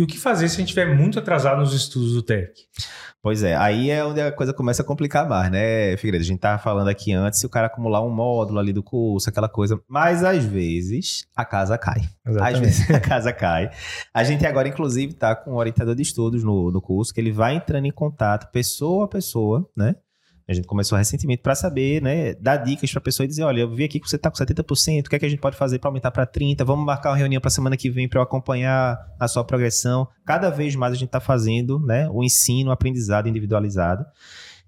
E o que fazer se a gente estiver muito atrasado nos estudos do TEC? Pois é, aí é onde a coisa começa a complicar mais, né, Figueiredo? A gente tava falando aqui antes se o cara acumular um módulo ali do curso, aquela coisa. Mas às vezes a casa cai. Exatamente. Às vezes a casa cai. A gente agora, inclusive, tá com um orientador de estudos no, no curso, que ele vai entrando em contato pessoa a pessoa, né? A gente começou recentemente para saber, né, dar dicas para a pessoa e dizer, olha, eu vi aqui que você está com 70%, o que é que a gente pode fazer para aumentar para 30? Vamos marcar uma reunião para semana que vem para eu acompanhar a sua progressão. Cada vez mais a gente está fazendo, né, o ensino, o aprendizado individualizado.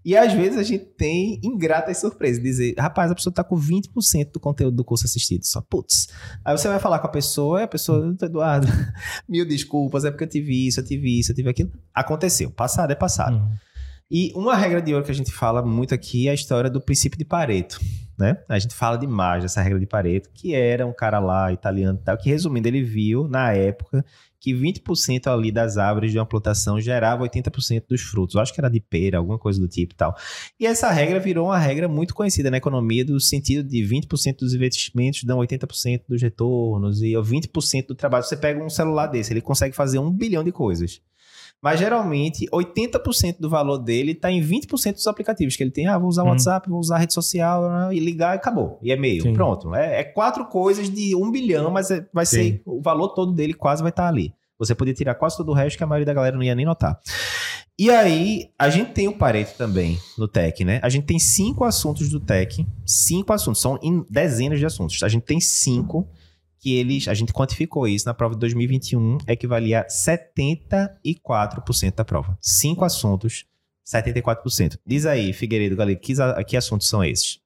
E às vezes a gente tem ingratas surpresas, dizer, rapaz, a pessoa está com 20% do conteúdo do curso assistido, só putz. Aí você vai falar com a pessoa, e a pessoa, Eduardo, mil desculpas, é porque eu tive isso, eu tive isso, eu tive aquilo. Aconteceu, passado é passado. Uhum. E uma regra de ouro que a gente fala muito aqui é a história do princípio de Pareto. Né? A gente fala demais dessa regra de Pareto, que era um cara lá, italiano e tal, que resumindo, ele viu na época que 20% ali das árvores de uma plantação gerava 80% dos frutos. Eu acho que era de pera, alguma coisa do tipo e tal. E essa regra virou uma regra muito conhecida na economia, do sentido de 20% dos investimentos dão 80% dos retornos, e 20% do trabalho. Você pega um celular desse, ele consegue fazer um bilhão de coisas. Mas geralmente, 80% do valor dele está em 20% dos aplicativos que ele tem. Ah, vou usar o Uhum. WhatsApp, vou usar a rede social ah, e ligar e acabou. E e-mail. Sim. Pronto. É, é quatro coisas de um bilhão, mas é- vai Sim. ser. O valor todo dele quase vai estar ali. Você podia tirar quase todo o resto que a maioria da galera não ia nem notar. E aí, a gente tem o Pareto também no Tech, né? A gente tem cinco assuntos do Tech. Cinco assuntos. São em dezenas de assuntos. A gente tem cinco que eles, a gente quantificou isso na prova de 2021, equivalia a 74% da prova. Cinco assuntos, 74%. Diz aí, Figueiredo, Galego, que, que assuntos são esses?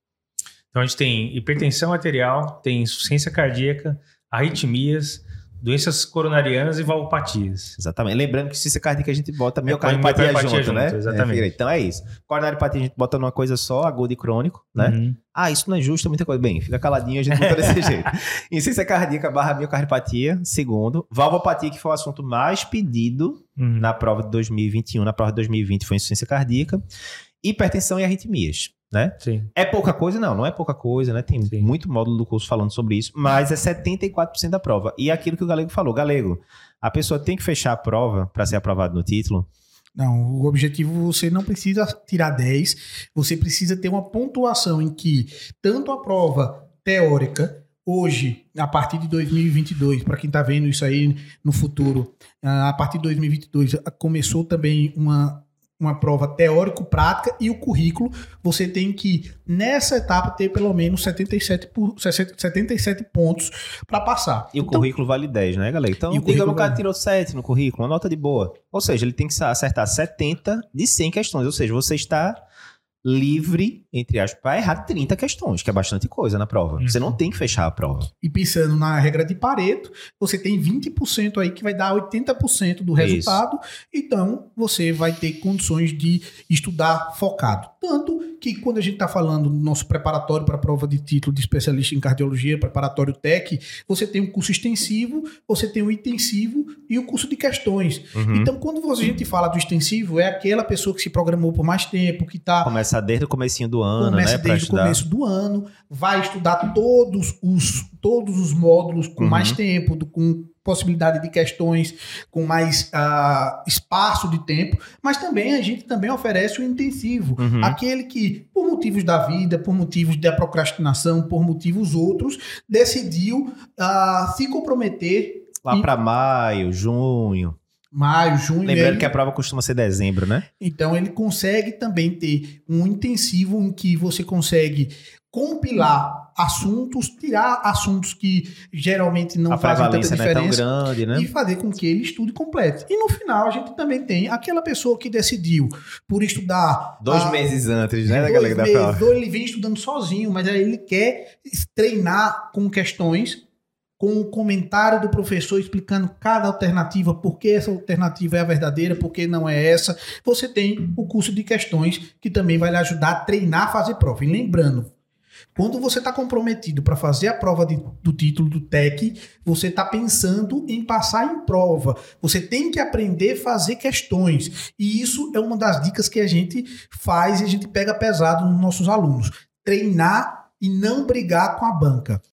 Então a gente tem hipertensão arterial, tem insuficiência cardíaca, arritmias, doenças coronarianas e valvopatias. Exatamente. Lembrando que se cardíaca a gente bota põe miocardiopatia miocardiopatias junto, né? junto, exatamente. É, então é isso. Coronariopatia a gente bota numa coisa só, agudo e crônico, né? Uhum. Ah, isso não é justo, é muita coisa. Bem, fica caladinho, a gente botou desse jeito. Insuficiência cardíaca barra miocardiopatia, segundo. Valvopatia, que foi o assunto mais pedido Uhum. na prova de 2021, na prova de 2020 foi insuficiência cardíaca. Hipertensão e arritmias, né? Sim. É pouca coisa? Não, não é pouca coisa, né? Tem Sim. muito módulo do curso falando sobre isso, mas é 74% da prova. E é aquilo que o Galego falou, Galego, a pessoa tem que fechar a prova para ser aprovado no título. Não, o objetivo você não precisa tirar 10, você precisa ter uma pontuação em que tanto a prova teórica, hoje, a partir de 2022, para quem está vendo isso aí no futuro, ah, a partir de 2022 ah, começou também uma, uma prova teórico-prática e o currículo, você tem que, nessa etapa, ter pelo menos 77, por, 77 pontos para passar. E o Então, currículo vale 10, né, Galego? Então, E o digamos que o cara vale- tirou 7 no currículo, uma nota de boa. Ou seja, ele tem que acertar 70 de 100 questões. Ou seja, você está livre, entre aspas, para errar 30 questões, que é bastante coisa na prova. Você não tem que fechar a prova. E pensando na regra de Pareto, você tem 20% aí que vai dar 80% do Isso. resultado. Então, você vai ter condições de estudar focado. Tanto que quando a gente está falando do nosso preparatório para a prova de título de especialista em cardiologia, preparatório TEC, você tem um curso extensivo, você tem o intensivo e o curso de questões. Uhum. Então, quando a gente fala do extensivo, é aquela pessoa que se programou por mais tempo, que está Começar desde o comecinho do ano, começa né? Pra desde o começo do ano, vai estudar todos os, todos os módulos com Uhum. mais tempo, do- com possibilidade de questões, com mais ah, espaço de tempo, mas também a gente também oferece o intensivo, Uhum. aquele que, por motivos da vida, por motivos da procrastinação, por motivos outros, decidiu ah, se comprometer Lá E- para maio, junho. maio, junho, Lembrando ele- que a prova costuma ser dezembro, né? Então ele consegue também ter um intensivo em que você consegue compilar assuntos, tirar assuntos que geralmente não a fazem tanta prevalência não é diferença grande, né? e fazer com que ele estude completo. E no final a gente também tem aquela pessoa que decidiu por estudar Dois ah, meses antes, né, dois galera da meses, ou ele vem estudando sozinho, mas aí ele quer treinar com questões, com o comentário do professor explicando cada alternativa, por que essa alternativa é a verdadeira, por que não é essa. Você tem o curso de questões que também vai lhe ajudar a treinar a fazer prova. E lembrando, quando você está comprometido para fazer a prova de- do título do TEC, você está pensando em passar em prova. Você tem que aprender a fazer questões. E isso é uma das dicas que a gente faz e a gente pega pesado nos nossos alunos. Treinar e não brigar com a banca.